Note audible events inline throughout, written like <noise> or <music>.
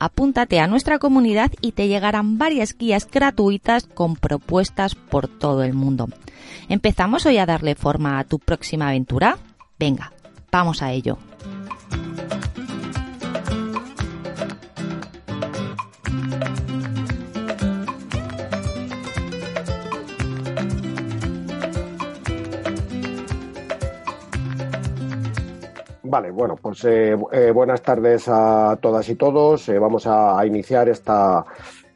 apúntate a nuestra comunidad y te llegarán varias guías gratuitas con propuestas por todo el mundo. ¿Empezamos hoy a darle forma a tu próxima aventura? Venga, vamos a ello. Vale, bueno, pues eh, eh, buenas tardes a todas y todos. Eh, vamos a, iniciar esta,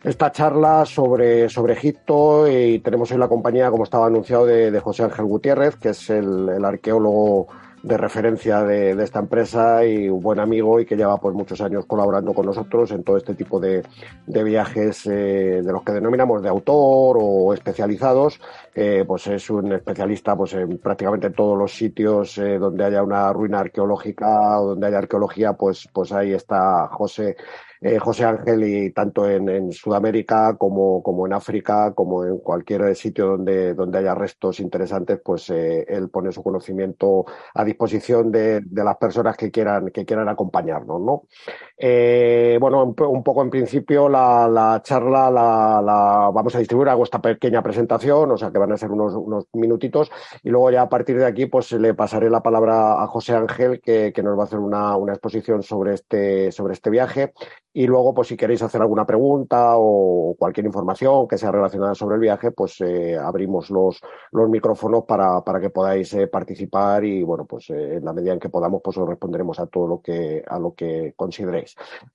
esta charla sobre, sobre Egipto y tenemos hoy la compañía, como estaba anunciado, de, José Ángel Gutiérrez, que es el arqueólogo de referencia de, de, esta empresa y un buen amigo y que lleva pues muchos años colaborando con nosotros en todo este tipo de, de viajes eh, de los que denominamos de autor o especializados. Eh, pues es un especialista pues en prácticamente todos los sitios eh, donde haya una ruina arqueológica o donde haya arqueología, pues, pues ahí está José eh, José Ángel y tanto en, Sudamérica como, como en África, como en cualquier sitio donde, donde haya restos interesantes, pues eh, él pone su conocimiento a disposición de, de, las personas que quieran, que quieran acompañarnos, ¿no? Eh, bueno, un, poco en principio la, la charla la, la, vamos a distribuir, hago esta pequeña presentación, o sea que van a ser unos, unos minutitos, y luego ya a partir de aquí pues le pasaré la palabra a José Ángel que, que nos va a hacer una, una exposición sobre este, sobre este viaje y luego, pues si queréis hacer alguna pregunta o cualquier información que sea relacionada sobre el viaje, pues eh, abrimos los, los micrófonos para, para que podáis eh, participar y bueno, pues eh, en la medida en que podamos, pues os responderemos a todo lo que, a lo que consideréis.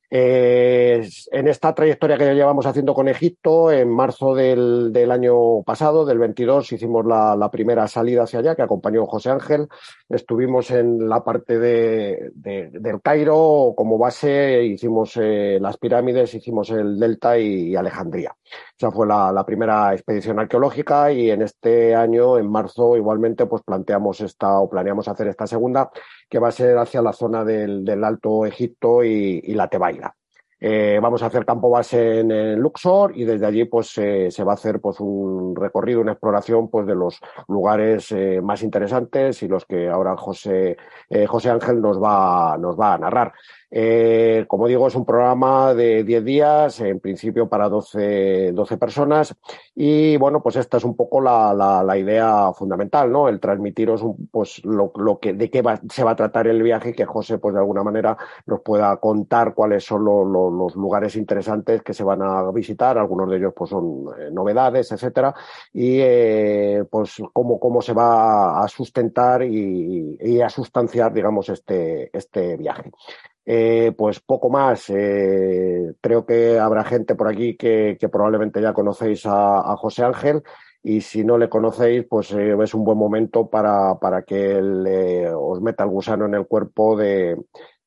en esta trayectoria que ya llevamos haciendo con Egipto, en marzo del, del año pasado, del 22, hicimos la, primera salida hacia allá que acompañó José Ángel. Estuvimos en la parte de, de del Cairo como base, hicimos las pirámides, hicimos el Delta y, Alejandría. Esa fue la, primera expedición arqueológica y en este año, en marzo, igualmente, pues planteamos esta o planeamos hacer esta segunda, que va a ser hacia la zona del, Alto Egipto y, la Tebaida. Eh, vamos a hacer campo base en, Luxor y desde allí pues se va a hacer pues un recorrido, una exploración pues de los lugares eh, más interesantes y los que ahora José, eh, José Ángel nos va, nos va a narrar. Eh, como digo, es un programa de 10 días, en principio para 12, 12 personas. Y bueno, pues esta es un poco la, la, la idea fundamental, ¿no? El transmitiros pues lo, lo, que, de qué se va a tratar el viaje y que José, pues de alguna manera nos pueda contar cuáles son lo, lo, los lugares interesantes que se van a visitar. Algunos de ellos, pues son eh, novedades, etcétera. Y eh, pues cómo, cómo se va a sustentar y, y a sustanciar, digamos, este, este viaje. Eh, pues poco más. Eh, creo que habrá gente por aquí que, que probablemente ya conocéis a, a, José Ángel y si no le conocéis, pues eh, es un buen momento para, para que él, os meta el gusano en el cuerpo de,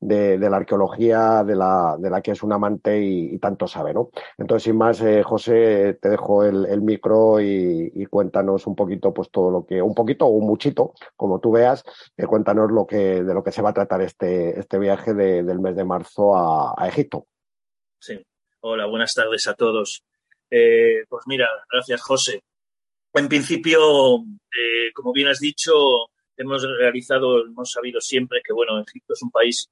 de, la arqueología de la, de la que es un amante y, tanto sabe, ¿no? Entonces, sin más, eh, José, te dejo el, micro y, cuéntanos un poquito, pues todo lo que, un poquito o un muchito, como tú veas, eh, cuéntanos lo que, de lo que se va a tratar este, este viaje de, del mes de marzo a, Egipto. Sí. Hola, buenas tardes a todos. Eh, pues mira, gracias, José. En principio, como bien has dicho, hemos realizado, hemos sabido siempre que, bueno, Egipto es un país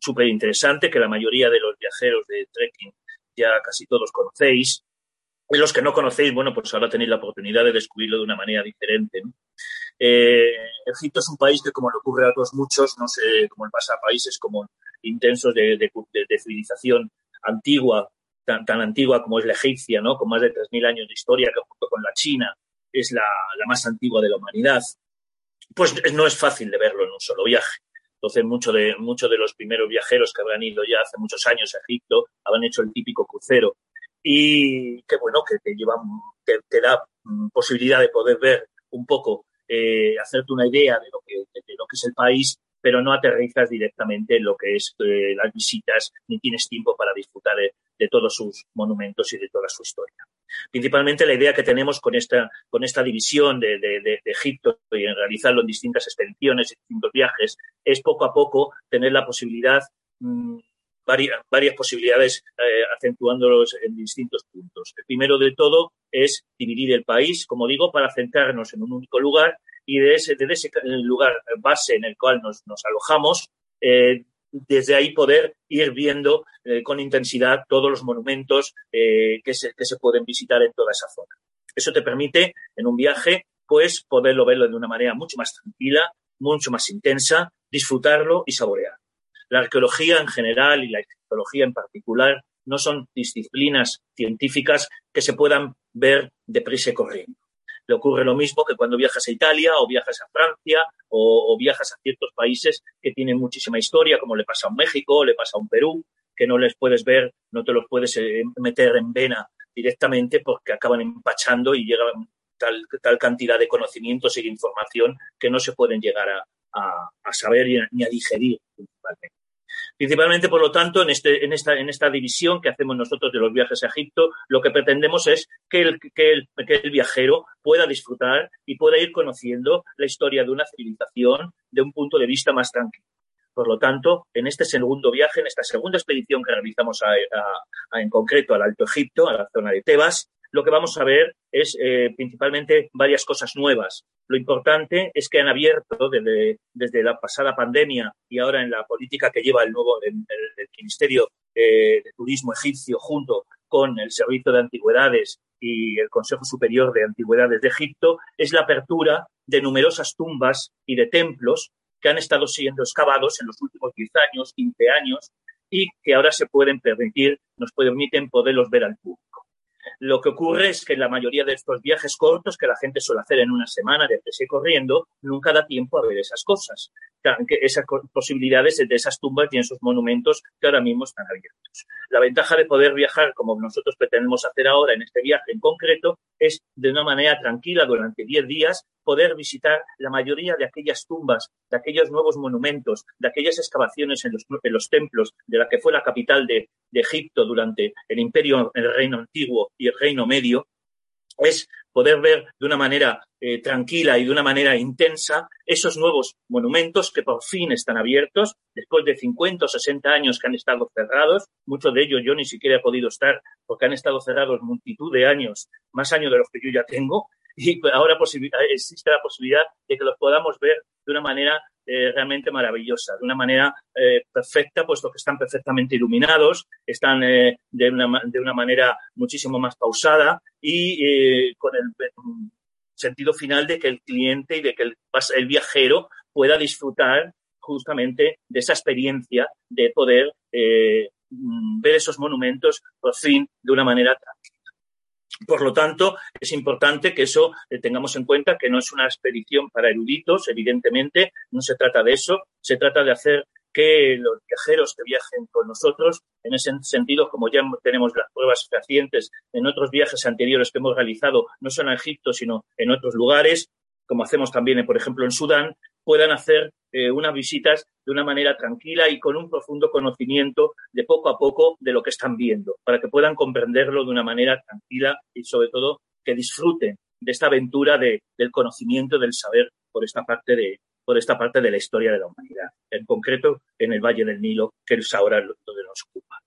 súper interesante que la mayoría de los viajeros de trekking ya casi todos conocéis. Y los que no conocéis, bueno, pues ahora tenéis la oportunidad de descubrirlo de una manera diferente. Eh, Egipto es un país que, como le ocurre a otros muchos, no sé cómo le pasa a países como intensos de, civilización antigua, tan, antigua como es la egipcia, ¿no? con más de 3.000 años de historia, que junto con la China es la más antigua de la humanidad, pues no es fácil de verlo en un solo viaje. Entonces, muchos de, de los primeros viajeros que habrán ido ya hace muchos años a Egipto habrán hecho el típico crucero. Y que bueno, que te, lleva, te, da mm, posibilidad de poder ver un poco, eh, hacerte una idea de lo, que, de lo que es el país, pero no aterrizas directamente en lo que es eh, las visitas, ni tienes tiempo para disfrutar de, todos sus monumentos y de toda su historia. Principalmente la idea que tenemos con esta, con esta división de, Egipto y en realizarlo en distintas expediciones, y distintos viajes, es poco a poco tener la posibilidad, mmm, varias, posibilidades eh, acentuándolos en distintos puntos. El primero de todo es dividir el país, como digo, para centrarnos en un único lugar y de ese, de ese lugar base en el cual nos, nos alojamos, eh, desde ahí poder ir viendo eh, con intensidad todos los monumentos eh, que, se, que se pueden visitar en toda esa zona. Eso te permite, en un viaje, pues poderlo verlo de una manera mucho más tranquila, mucho más intensa, disfrutarlo y saborear. La arqueología en general y la arqueología en particular no son disciplinas científicas que se puedan ver deprisa y corriendo. Le ocurre lo mismo que cuando viajas a Italia o viajas a Francia o, viajas a ciertos países que tienen muchísima historia, como le pasa a un México, le pasa a un Perú, que no les puedes ver, no te los puedes eh, meter en vena directamente porque acaban empachando y llegan tal, tal cantidad de conocimientos y de información que no se pueden llegar a, a, a saber ni a digerir principalmente. Principalmente, por lo tanto, en, este, en, esta, división que hacemos nosotros de los viajes a Egipto, lo que pretendemos es que el, viajero pueda disfrutar y pueda ir conociendo la historia de una civilización de un punto de vista más tranquilo. Por lo tanto, en este segundo viaje, en esta segunda expedición que realizamos en concreto al Alto Egipto, a la zona de Tebas, lo que vamos a ver es eh, principalmente varias cosas nuevas. Lo importante es que han abierto desde, desde, la pasada pandemia y ahora en la política que lleva el nuevo el, Ministerio eh, de Turismo egipcio junto con el Servicio de Antigüedades y el Consejo Superior de Antigüedades de Egipto, es la apertura de numerosas tumbas y de templos que han estado siendo excavados en los últimos 10 años, 15 años, y que ahora se pueden permitir, nos permiten poderlos ver al público. Lo que ocurre es que en la mayoría de estos viajes cortos que la gente suele hacer en una semana de y corriendo, nunca da tiempo a ver esas cosas, esas posibilidades de esas tumbas y esos monumentos que ahora mismo están abiertos. La ventaja de poder viajar como nosotros pretendemos hacer ahora en este viaje en concreto es de una manera tranquila durante 10 días poder visitar la mayoría de aquellas tumbas, de aquellos nuevos monumentos, de aquellas excavaciones en los, templos de la que fue la capital de, de Egipto durante el imperio, el reino antiguo y el reino medio, es poder ver de una manera eh, tranquila y de una manera intensa esos nuevos monumentos que por fin están abiertos después de 50 o 60 años que han estado cerrados. Muchos de ellos yo ni siquiera he podido estar porque han estado cerrados multitud de años, más años de los que yo ya tengo, <laughs> y ahora existe la posibilidad de que los podamos ver de una manera eh, realmente maravillosa, de una manera eh, perfecta, puesto que están perfectamente iluminados, están eh, de, una, de, una, manera muchísimo más pausada y eh, con el sentido final de que el cliente y de que el, el viajero pueda disfrutar justamente de esa experiencia de poder eh, ver esos monumentos por fin de una manera tranquila. Por lo tanto, es importante que eso eh, tengamos en cuenta que no es una expedición para eruditos, evidentemente, no se trata de eso, se trata de hacer que los viajeros que viajen con nosotros, en ese sentido, como ya tenemos las pruebas fehacientes en otros viajes anteriores que hemos realizado, no solo a Egipto, sino en otros lugares, como hacemos también, por ejemplo, en Sudán, puedan hacer eh, unas visitas de una manera tranquila y con un profundo conocimiento de poco a poco de lo que están viendo, para que puedan comprenderlo de una manera tranquila y sobre todo que disfruten de esta aventura de, del conocimiento, del saber por esta parte de por esta parte de la historia de la humanidad, en concreto en el Valle del Nilo, que es ahora donde nos ocupa.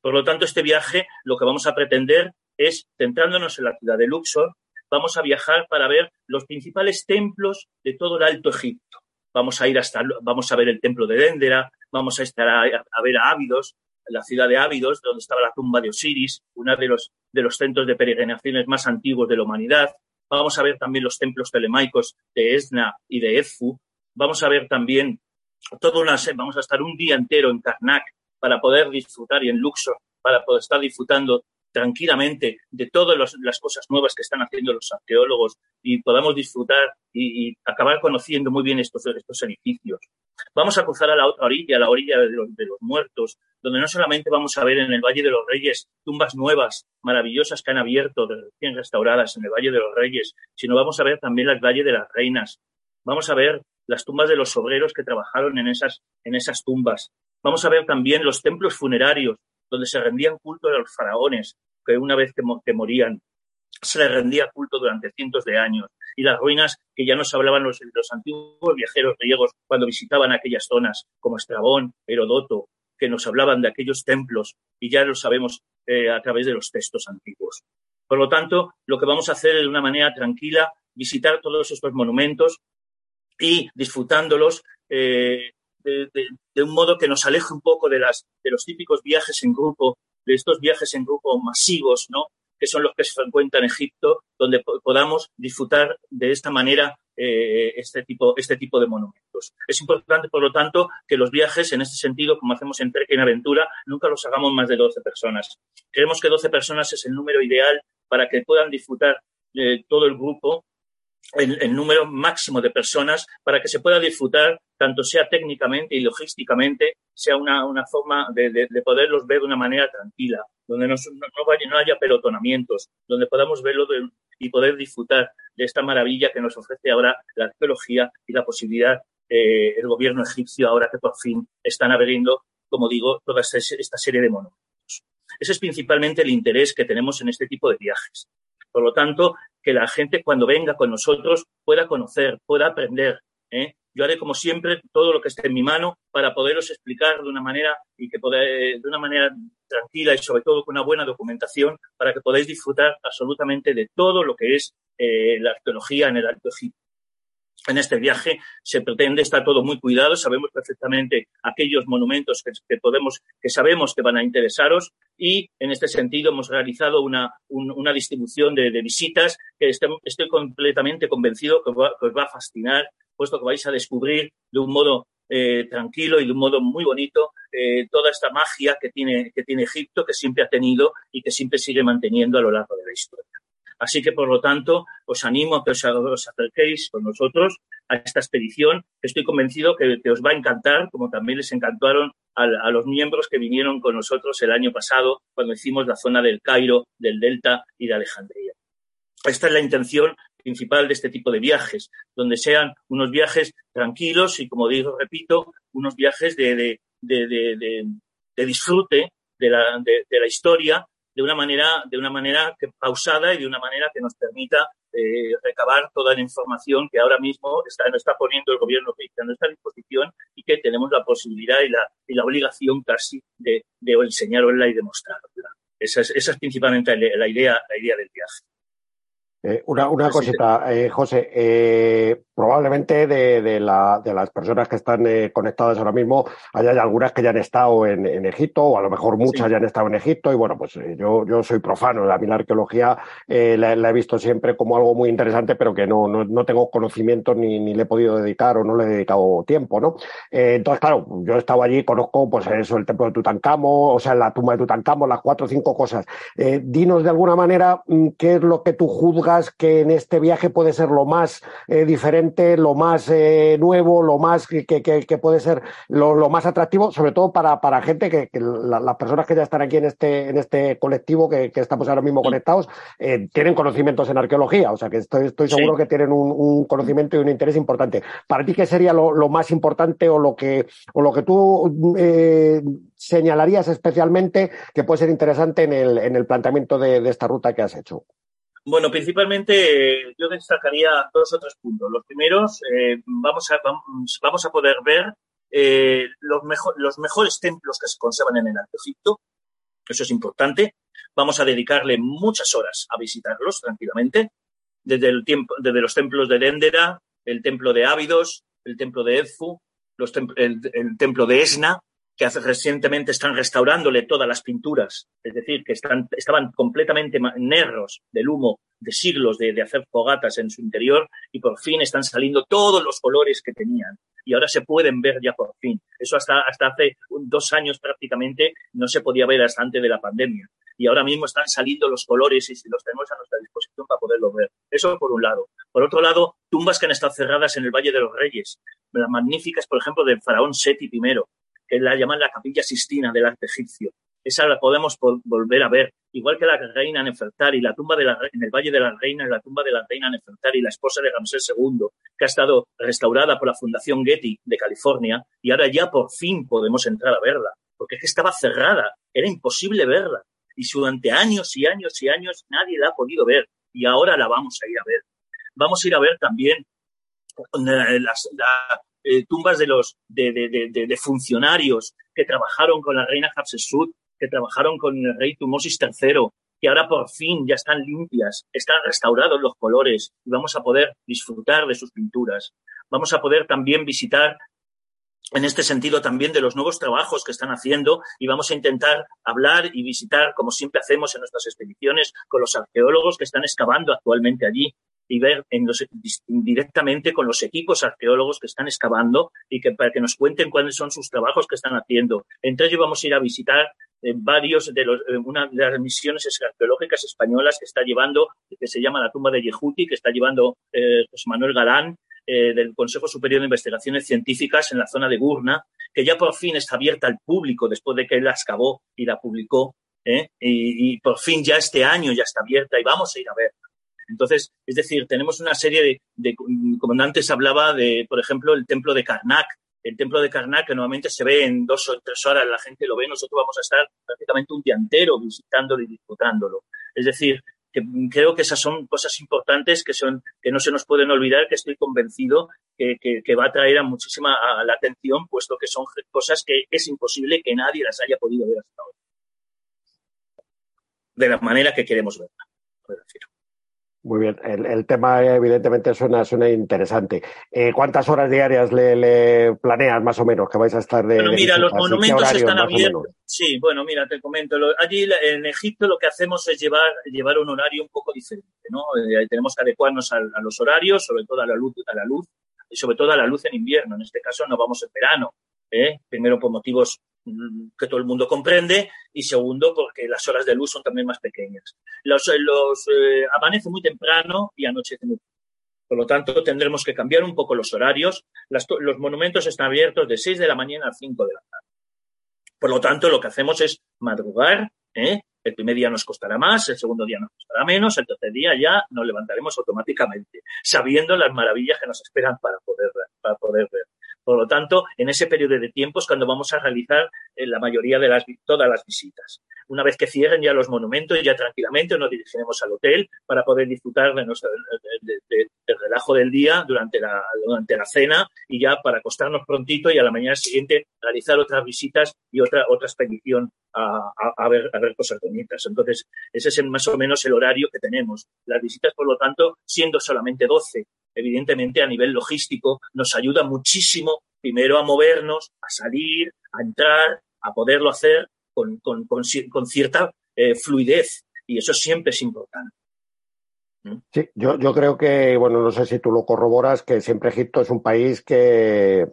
Por lo tanto, este viaje lo que vamos a pretender es, centrándonos en la ciudad de Luxor, vamos a viajar para ver los principales templos de todo el Alto Egipto vamos a ir hasta, vamos a ver el templo de Dendera, vamos a estar a, ver a Ávidos, la ciudad de Ávidos, donde estaba la tumba de Osiris, uno de los, de los centros de peregrinaciones más antiguos de la humanidad. Vamos a ver también los templos telemaicos de Esna y de Edfu. Vamos a ver también todo una, vamos a estar un día entero en Karnak para poder disfrutar y en Luxor para poder estar disfrutando tranquilamente de todas las cosas nuevas que están haciendo los arqueólogos y podamos disfrutar y, acabar conociendo muy bien estos, estos edificios. Vamos a cruzar a la otra orilla, a la orilla de los, de los, muertos, donde no solamente vamos a ver en el Valle de los Reyes tumbas nuevas, maravillosas que han abierto, recién restauradas en el Valle de los Reyes, sino vamos a ver también el Valle de las Reinas. Vamos a ver las tumbas de los obreros que trabajaron en esas, en esas tumbas. Vamos a ver también los templos funerarios, donde se rendían culto a los faraones, que una vez que, morían se les rendía culto durante cientos de años, y las ruinas que ya nos hablaban los, los antiguos viajeros griegos cuando visitaban aquellas zonas, como Estrabón, Herodoto, que nos hablaban de aquellos templos, y ya lo sabemos eh, a través de los textos antiguos. Por lo tanto, lo que vamos a hacer de una manera tranquila, visitar todos estos monumentos y disfrutándolos eh, de, un modo que nos aleje un poco de, las, de los típicos viajes en grupo, de estos viajes en grupo masivos, ¿no? que son los que se frecuentan en Egipto, donde podamos disfrutar de esta manera eh, este, tipo, este tipo de monumentos. Es importante, por lo tanto, que los viajes, en este sentido, como hacemos en, en Aventura, nunca los hagamos más de 12 personas. Creemos que 12 personas es el número ideal para que puedan disfrutar eh, todo el grupo el, número máximo de personas para que se pueda disfrutar, tanto sea técnicamente y logísticamente, sea una, una forma de, de, poderlos ver de una manera tranquila, donde no, no, vaya, no haya pelotonamientos, donde podamos verlo y poder disfrutar de esta maravilla que nos ofrece ahora la arqueología y la posibilidad eh, el gobierno egipcio ahora que por fin están abriendo, como digo, toda esta, esta serie de monumentos. Ese es principalmente el interés que tenemos en este tipo de viajes. Por lo tanto, que la gente cuando venga con nosotros pueda conocer, pueda aprender. ¿eh? Yo haré como siempre todo lo que esté en mi mano para poderos explicar de una manera y que poder, de una manera tranquila y sobre todo con una buena documentación para que podáis disfrutar absolutamente de todo lo que es eh, la arqueología en el Alto Egipto en este viaje se pretende estar todo muy cuidado. Sabemos perfectamente aquellos monumentos que, podemos, que sabemos que van a interesaros y en este sentido hemos realizado una, una distribución de, visitas que estoy, completamente convencido que, os va a fascinar, puesto que vais a descubrir de un modo eh, tranquilo y de un modo muy bonito eh, toda esta magia que tiene, que tiene Egipto, que siempre ha tenido y que siempre sigue manteniendo a lo largo de la historia. Así que, por lo tanto, os animo a que os, acerquéis con nosotros a esta expedición. Estoy convencido que, os va a encantar, como también les encantaron a, los miembros que vinieron con nosotros el año pasado cuando hicimos la zona del Cairo, del Delta y de Alejandría. Esta es la intención principal de este tipo de viajes, donde sean unos viajes tranquilos y, como digo, repito, unos viajes de, disfrute de la historia de una manera, de una manera que, pausada y de una manera que nos permita eh, recabar toda la información que ahora mismo está, nos está poniendo el gobierno a nuestra disposición y que tenemos la posibilidad y la, y la obligación casi de, de enseñarla y demostrarla. Esa es, esa es principalmente la idea, la idea del viaje. Eh, una, una cosita, eh, José. Eh, probablemente de, de, la, de, las personas que están conectadas ahora mismo, haya algunas que ya han estado en, en, Egipto, o a lo mejor muchas ya han estado en Egipto. Y bueno, pues yo, yo soy profano. A mí la arqueología la, la, he visto siempre como algo muy interesante, pero que no, no, no tengo conocimiento ni, ni, le he podido dedicar o no le he dedicado tiempo, ¿no? entonces, claro, yo he estado allí, conozco pues eso, el templo de Tutankamón, o sea, la tumba de Tutankamón, las cuatro o cinco cosas. dinos de alguna manera mm, qué es lo que tú juzgas que en este viaje puede ser lo más eh, diferente, lo más eh, nuevo, lo más que, que, puede ser lo, más atractivo, sobre todo para, para gente que, las personas que ya están aquí en este, en este colectivo que, estamos ahora mismo conectados, eh, tienen conocimientos en arqueología, o sea que estoy, estoy seguro que tienen un, conocimiento y un interés importante. ¿Para ti qué sería lo, lo más importante o lo que, o lo que tú señalarías especialmente que puede ser interesante en el, en el planteamiento de esta ruta que has hecho? Bueno, principalmente yo destacaría dos o tres puntos. Los primeros, eh, vamos, a, vamos, a poder ver eh, los, mejor, los mejores templos que se conservan en el Alto Egipto. Eso es importante. Vamos a dedicarle muchas horas a visitarlos tranquilamente. Desde, el tiempo, desde los templos de Dendera, el templo de Ávidos, el templo de Edfu, el, templo de Esna, que recientemente están restaurándole todas las pinturas, es decir, que estaban completamente negros del humo de siglos de, hacer fogatas en su interior y por fin están saliendo todos los colores que tenían y ahora se pueden ver ya por fin. Eso hasta, hasta hace dos años prácticamente no se podía ver hasta antes de la pandemia y ahora mismo están saliendo los colores y los tenemos a nuestra disposición para poderlo ver. Eso por un lado. Por otro lado, tumbas que han estado cerradas en el Valle de los Reyes, las magníficas, por ejemplo, del faraón Seti I, que la llaman la capilla sistina del arte egipcio. Esa la podemos volver a ver, igual que la reina Nefertari, la tumba de la, en el Valle de las Reinas, la tumba de la reina Nefertari, la esposa de Ramsés II, que ha estado restaurada por la Fundación Getty de California, y ahora ya por fin podemos entrar a verla, porque es que estaba cerrada, era imposible verla, y durante años y años y años nadie la ha podido ver, y ahora la vamos a ir a ver. Vamos a ir a ver también eh, las, eh, tumbas de los de, funcionarios que trabajaron con la reina Hatshepsut, que trabajaron con el rey Tumosis III, que ahora por fin ya están limpias, están restaurados los colores y vamos a poder disfrutar de sus pinturas. Vamos a poder también visitar en este sentido también de los nuevos trabajos que están haciendo y vamos a intentar hablar y visitar, como siempre hacemos en nuestras expediciones, con los arqueólogos que están excavando actualmente allí y ver directamente con los equipos arqueólogos que están excavando y que para que nos cuenten cuáles son sus trabajos que están haciendo. Entre ellos vamos a ir a visitar eh, varios de eh, las misiones arqueológicas españolas que está llevando, que se llama la tumba de Yehuti, que está llevando eh, José Manuel Galán, del Consejo Superior de Investigaciones Científicas en la zona de Gurna, que ya por fin está abierta al público después de que él la excavó y la publicó. Y, y, por fin ya este año ya está abierta y vamos a ir a ver. Entonces, es decir, tenemos una serie de, como antes hablaba de, por ejemplo, el templo de Karnak, el templo de Karnak, que normalmente se ve en dos o tres horas, la gente lo ve, nosotros vamos a estar prácticamente un día entero visitándolo y disfrutándolo. Es decir, que creo que esas son cosas importantes que son que no se nos pueden olvidar, que estoy convencido que, va a traer a muchísima la atención, puesto que son cosas que es imposible que nadie las haya podido ver hasta ahora. De la manera que queremos verla, me. Muy bien, el, tema evidentemente suena, suena interesante. Eh, ¿Cuántas horas diarias le, planeas más o menos que vais a estar de... Bueno, mira, los monumentos están abiertos. Sí, bueno, mira, te comento. Allí en Egipto lo que hacemos es llevar, llevar un horario un poco diferente, ¿no? Eh, tenemos que adecuarnos a, los horarios, sobre todo a la luz, a la luz y sobre todo a la luz en invierno. En este caso no vamos en verano. ¿eh? Primero por motivos que todo el mundo comprende y segundo porque las horas de luz son también más pequeñas. Los, los eh, amanece muy temprano y anochece muy por lo tanto, tendremos que cambiar un poco los horarios. los monumentos están abiertos de 6 de la mañana a 5 de la tarde. Por lo tanto, lo que hacemos es madrugar. ¿eh? El primer día nos costará más, el segundo día nos costará menos, el tercer día ya nos levantaremos automáticamente, sabiendo las maravillas que nos esperan para poder, para poder ver. Por lo tanto, en ese periodo de tiempo es cuando vamos a realizar eh, la mayoría de las, todas las visitas. Una vez que cierren ya los monumentos, ya tranquilamente nos dirigiremos al hotel para poder disfrutar de del relajo del día durante la, durante la cena y ya para acostarnos prontito y a la mañana siguiente realizar otras visitas y otra, otra expedición a, ver, a ver cosas bonitas. Entonces, ese es más o menos el horario que tenemos. Las visitas, por lo tanto, siendo solamente 12 evidentemente a nivel logístico nos ayuda muchísimo primero a movernos, a salir, a entrar, a poderlo hacer con, con, con, cierta eh, fluidez y eso siempre es importante. ¿Mm? Sí, yo, yo creo que, bueno, no sé si tú lo corroboras, que siempre Egipto es un país que,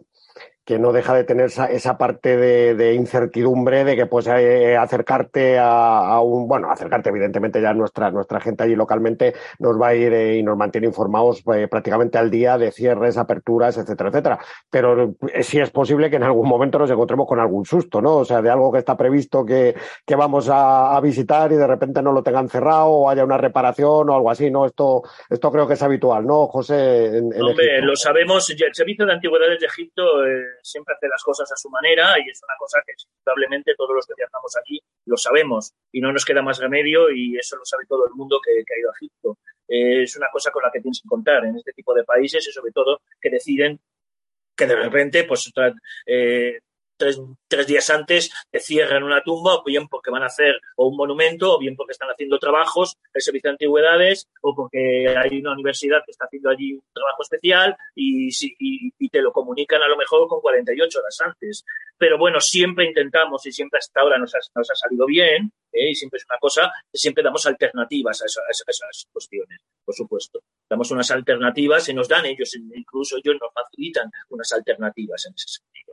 que no deja de tener esa, esa parte de, de, incertidumbre de que puedes eh, acercarte a, a, un, bueno, acercarte evidentemente ya nuestra, nuestra gente allí localmente nos va a ir eh, y nos mantiene informados eh, prácticamente al día de cierres, aperturas, etcétera, etcétera. Pero sí es posible que en algún momento nos encontremos con algún susto, ¿no? O sea, de algo que está previsto que, que vamos a, a, visitar y de repente no lo tengan cerrado o haya una reparación o algo así, ¿no? Esto, esto creo que es habitual, ¿no, José? En, en Hombre, lo sabemos, el Servicio de Antigüedades de Egipto siempre hace las cosas a su manera y es una cosa que probablemente todos los que viajamos aquí lo sabemos y no nos queda más remedio y eso lo sabe todo el mundo que, ha ido a Egipto. Es una cosa con la que tienes que contar en este tipo de países y sobre todo que deciden que de repente pues eh, tres, tres, días antes te cierran una tumba, o bien porque van a hacer o un monumento, o bien porque están haciendo trabajos, el servicio de antigüedades, o porque hay una universidad que está haciendo allí un trabajo especial y, y, y te lo comunican a lo mejor con 48 horas antes. Pero bueno, siempre intentamos y siempre hasta ahora nos ha, nos ha salido bien, ¿eh? y siempre es una cosa, siempre damos alternativas a, esas cuestiones, por supuesto. Damos unas alternativas y nos dan ellos, incluso ellos nos facilitan unas alternativas en ese sentido.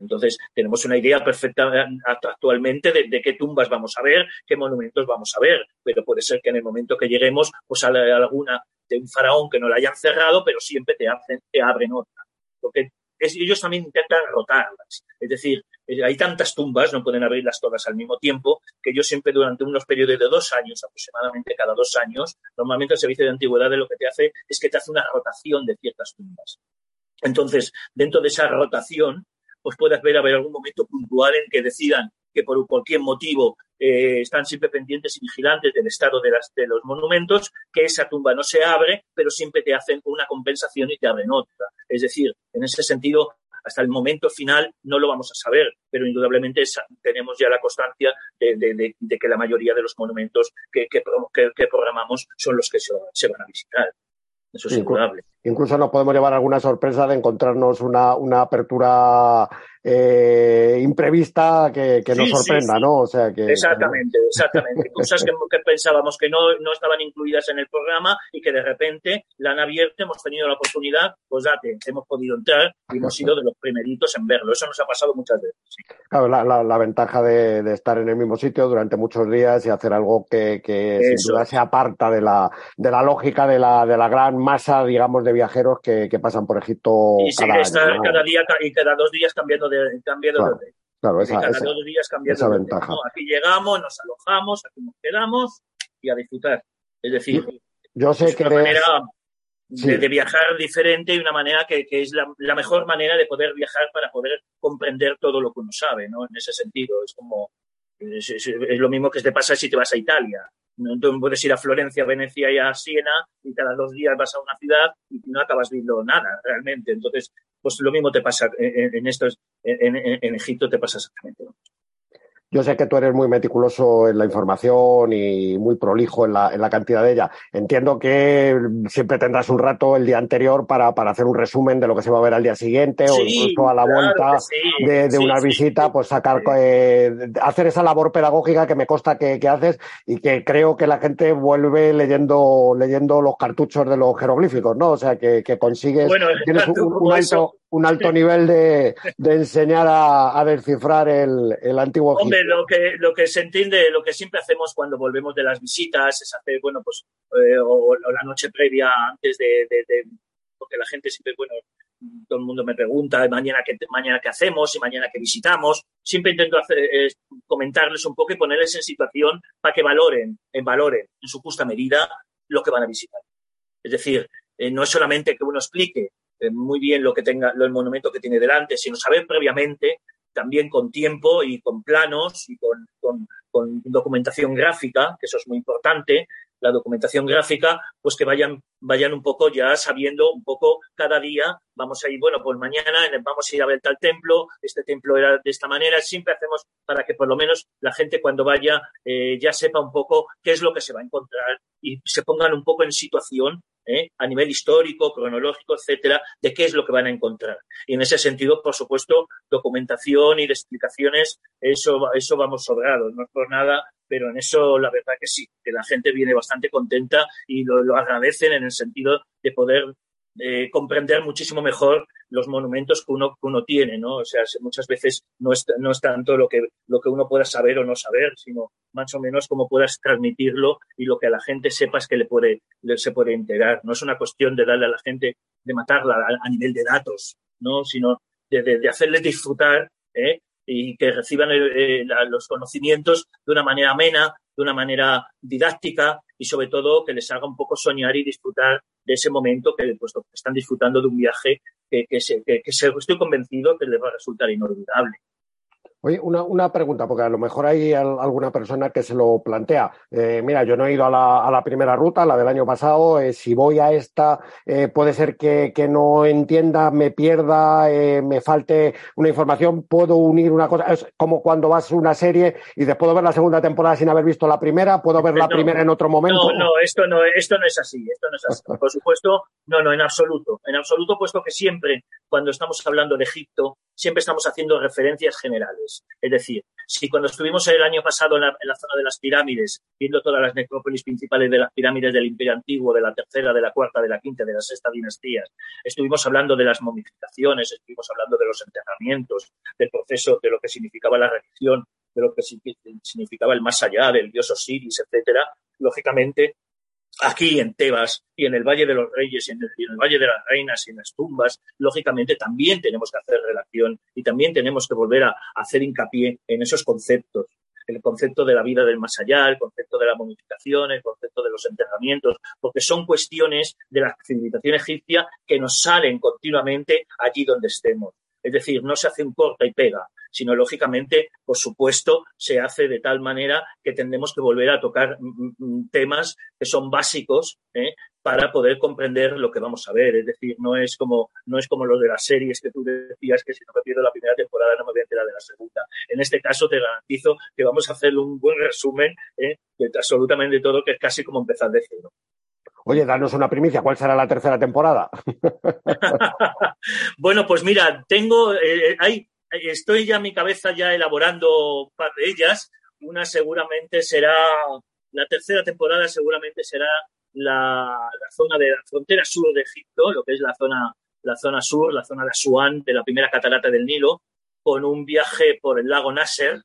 Entonces, tenemos una idea perfecta actualmente de, qué tumbas vamos a ver, qué monumentos vamos a ver, pero puede ser que en el momento que lleguemos, pues a alguna de un faraón que no la hayan cerrado, pero siempre te, abren otra. Porque ellos también intentan rotarlas. Es decir, eh, hay tantas tumbas, no pueden abrirlas todas al mismo tiempo, que yo siempre durante unos periodos de dos años, aproximadamente cada dos años, normalmente el servicio de antigüedades lo que te hace es que te hace una rotación de ciertas tumbas. Entonces, dentro de esa rotación, pues puedes ver haber algún momento puntual en que decidan que por cualquier motivo eh, están siempre pendientes y vigilantes del estado de, las, de los monumentos, que esa tumba no se abre, pero siempre te hacen una compensación y te abren otra. Es decir, en ese sentido, hasta el momento final no lo vamos a saber, pero indudablemente tenemos ya la constancia de, de, de que la mayoría de los monumentos que, que, que programamos son los que se, se van a visitar. Eso es indudable. Incluso nos podemos llevar alguna sorpresa de encontrarnos una, una apertura eh, imprevista que, que nos sorprenda, sí, sí. ¿no? O sea que exactamente, exactamente. <laughs> Cosas que, que, pensábamos que no, no estaban incluidas en el programa y que de repente la han abierto, hemos tenido la oportunidad, pues date, hemos podido entrar y hemos sido de los primeritos en verlo. Eso nos ha pasado muchas veces. Claro, la, la, la ventaja de, de, estar en el mismo sitio durante muchos días y hacer algo que, que sin duda se aparta de la, de la lógica de la, de la gran masa, digamos, de viajeros que, que pasan por Egipto. Y sí, cada, estar año, ¿no? cada día y cada dos días cambiando de, cambiando claro, de claro, esa, cada esa, dos días cambiando esa de ventaja. ¿no? Aquí llegamos, nos alojamos, aquí nos quedamos y a disfrutar. Es decir, yo sé es que una eres... manera Sí. de, de, viajar diferente y una manera que, que es la, la, mejor manera de poder viajar para poder comprender todo lo que uno sabe, ¿no? En ese sentido, es como, es, es, es lo mismo que te pasa si te vas a Italia. Tú puedes ir a Florencia, Venecia y a Siena y cada dos días vas a una ciudad y no acabas viendo nada realmente. Entonces, pues lo mismo te pasa en, estos, en, en, en Egipto te pasa exactamente lo mismo. Yo sé que tú eres muy meticuloso en la información y muy prolijo en la, en la cantidad de ella. Entiendo que siempre tendrás un rato el día anterior para, para hacer un resumen de lo que se va a ver al día siguiente sí, o incluso a la claro vuelta sí, de, de sí, una visita, pues sacar, eh, hacer esa labor pedagógica que me consta que, que, haces y que creo que la gente vuelve leyendo, leyendo los cartuchos de los jeroglíficos, ¿no? O sea, que, que consigues, bueno, tienes un, un alto, un alto nivel de, de enseñar a, a, descifrar el, el antiguo Egipto. Hombre, lo que, lo que se entiende, lo que siempre hacemos cuando volvemos de las visitas es hacer, bueno, pues, eh, o, o, la noche previa antes de, de, de, porque la gente siempre, bueno, todo el mundo me pregunta mañana qué, mañana qué hacemos y mañana qué visitamos. Siempre intento hacer, eh, comentarles un poco y ponerles en situación para que valoren, en valoren en su justa medida lo que van a visitar. Es decir, eh, no es solamente que uno explique eh, muy bien lo que tenga, lo, el monumento que tiene delante, sino saber previamente, también con tiempo y con planos y con, con, con documentación gráfica, que eso es muy importante, la documentación gráfica, pues que vayan, vayan un poco ya sabiendo un poco cada día, vamos a ir, bueno, pues mañana vamos a ir a ver tal templo, este templo era de esta manera, siempre hacemos para que por lo menos la gente cuando vaya eh, ya sepa un poco qué es lo que se va a encontrar y se pongan un poco en situación ¿eh? a nivel histórico, cronológico, etcétera, de qué es lo que van a encontrar. Y en ese sentido, por supuesto, documentación y explicaciones, eso, eso vamos sobrados, no es por nada, pero en eso la verdad que sí, que la gente viene bastante contenta y lo, lo agradecen en el sentido de poder eh, comprender muchísimo mejor los monumentos que uno, que uno tiene, ¿no? O sea, muchas veces no es, no es tanto lo que, lo que uno pueda saber o no saber, sino más o menos cómo puedas transmitirlo y lo que a la gente sepas que le puede, le, se puede integrar. No es una cuestión de darle a la gente, de matarla a, nivel de datos, ¿no? Sino de, de, de hacerles disfrutar, ¿eh? Y que reciban eh, los conocimientos de una manera amena, de una manera didáctica y sobre todo que les haga un poco soñar y disfrutar de ese momento que pues, están disfrutando de un viaje que, que, que se, estoy convencido que les va a resultar inolvidable. Oye, una, una, pregunta, porque a lo mejor hay alguna persona que se lo plantea. Eh, mira, yo no he ido a la, a la, primera ruta, la del año pasado. Eh, si voy a esta, eh, puede ser que, que, no entienda, me pierda, me falte una información. Puedo unir una cosa. Es como cuando vas a una serie y después de ver la segunda temporada sin haber visto la primera, puedo ver la primera en otro momento. No, no, esto no, esto no es así. Esto no es así. <laughs> Por supuesto, no, no, en absoluto. En absoluto, puesto que siempre, cuando estamos hablando de Egipto, siempre estamos haciendo referencias generales. Es decir, si cuando estuvimos el año pasado en la, zona de las pirámides, viendo todas las necrópolis principales de las pirámides del Imperio Antiguo, de la tercera, de la cuarta, de la quinta, de la sexta dinastías, estuvimos hablando de las momificaciones, estuvimos hablando de los enterramientos, del proceso de lo que significaba la religión, de lo que significaba el más allá, del dios Osiris, etcétera, lógicamente aquí en Tebas y en el Valle de los Reyes y en, el, Valle de las Reinas y en las tumbas, lógicamente también tenemos que hacer relación y también tenemos que volver a, a, hacer hincapié en esos conceptos. El concepto de la vida del más allá, el concepto de la momificación, el concepto de los enterramientos, porque son cuestiones de la civilización egipcia que nos salen continuamente allí donde estemos. Es decir, no se hace un corta y pega, sino lógicamente, por supuesto, se hace de tal manera que tendremos que volver a tocar temas que son básicos ¿eh? para poder comprender lo que vamos a ver. Es decir, no es como no es como lo de las series que tú decías que si no me pierdo la primera temporada no me voy a enterar de la segunda. En este caso te garantizo que vamos a hacer un buen resumen ¿eh? de absolutamente todo, que es casi como empezar de cero. Oye, danos una primicia, ¿cuál será la tercera temporada? <laughs> bueno, pues mira, tengo, eh, hay, estoy ya en mi cabeza ya elaborando un par de ellas. Una seguramente será, la tercera temporada seguramente será la, zona de la frontera sur de Egipto, lo que es la zona, la zona sur, la zona de Asuán, de la primera catarata del Nilo, con un viaje por el lago Nasser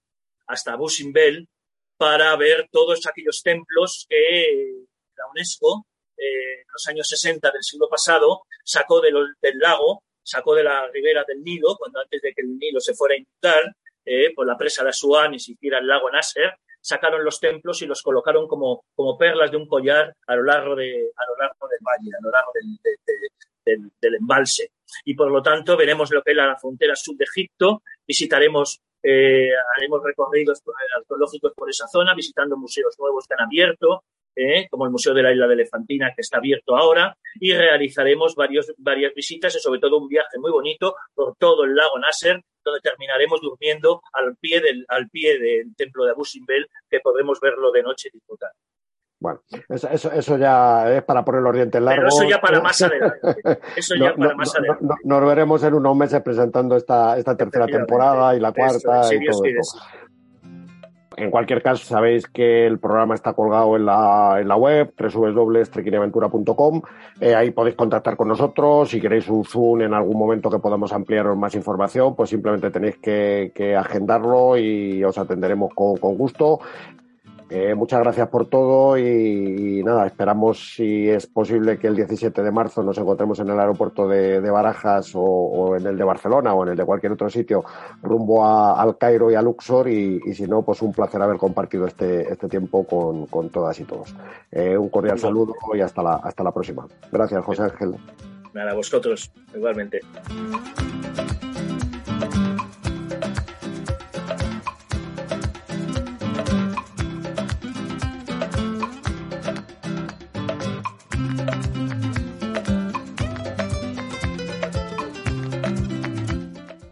hasta Busimbel para ver todos aquellos templos que la UNESCO eh, los años 60 del siglo pasado sacó del lago sacó de la ribera del Nilo, cuando antes de que el Nilo se fuera a inundar eh, por la presa de Asuán y se hiciera el lago Nasser, sacaron los templos y los colocaron como, como perlas de un collar a lo largo, de, a lo largo del valle, a lo largo del, de, de, del, del embalse. Y por lo tanto veremos lo que es la frontera sur de Egipto, visitaremos, eh, haremos recorridos arqueológicos por esa zona, visitando museos nuevos que han abierto, eh, como el Museo de la Isla de Elefantina, que está abierto ahora, y realizaremos varios, varias visitas y sobre todo un viaje muy bonito por todo el lago Nasser, donde terminaremos durmiendo al pie del, al pie del templo de Abu Simbel, que podremos verlo de noche y disfrutar. Bueno, eso, eso, eso, ya es para poner los dientes largos. Pero eso ya para más <laughs> adelante. Eso ya no, para no, más adelante. No, nos veremos en unos meses presentando esta, esta tercera temporada y la cuarta y todo esto. En cualquier caso, sabéis que el programa está colgado en la, en la web, www.trequinaventura.com. Eh, ahí podéis contactar con nosotros. Si queréis un Zoom en algún momento que podamos ampliaros más información, pues simplemente tenéis que, que agendarlo y os atenderemos con, con gusto. Eh, muchas gracias por todo y, y, nada, esperamos si es posible que el 17 de marzo nos encontremos en el aeropuerto de, de Barajas o, o, en el de Barcelona o en el de cualquier otro sitio rumbo a, al Cairo y a Luxor y, y, si no, pues un placer haber compartido este, este tiempo con, con todas y todos. Eh, un cordial saludo y hasta la, hasta la próxima. Gracias, José Ángel. Nada, vosotros, igualmente.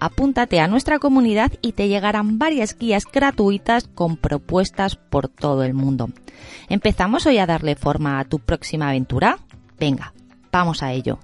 apúntate a nuestra comunidad y te llegarán varias guías gratuitas con propuestas por todo el mundo. ¿Empezamos hoy a darle forma a tu próxima aventura? Venga, vamos a ello.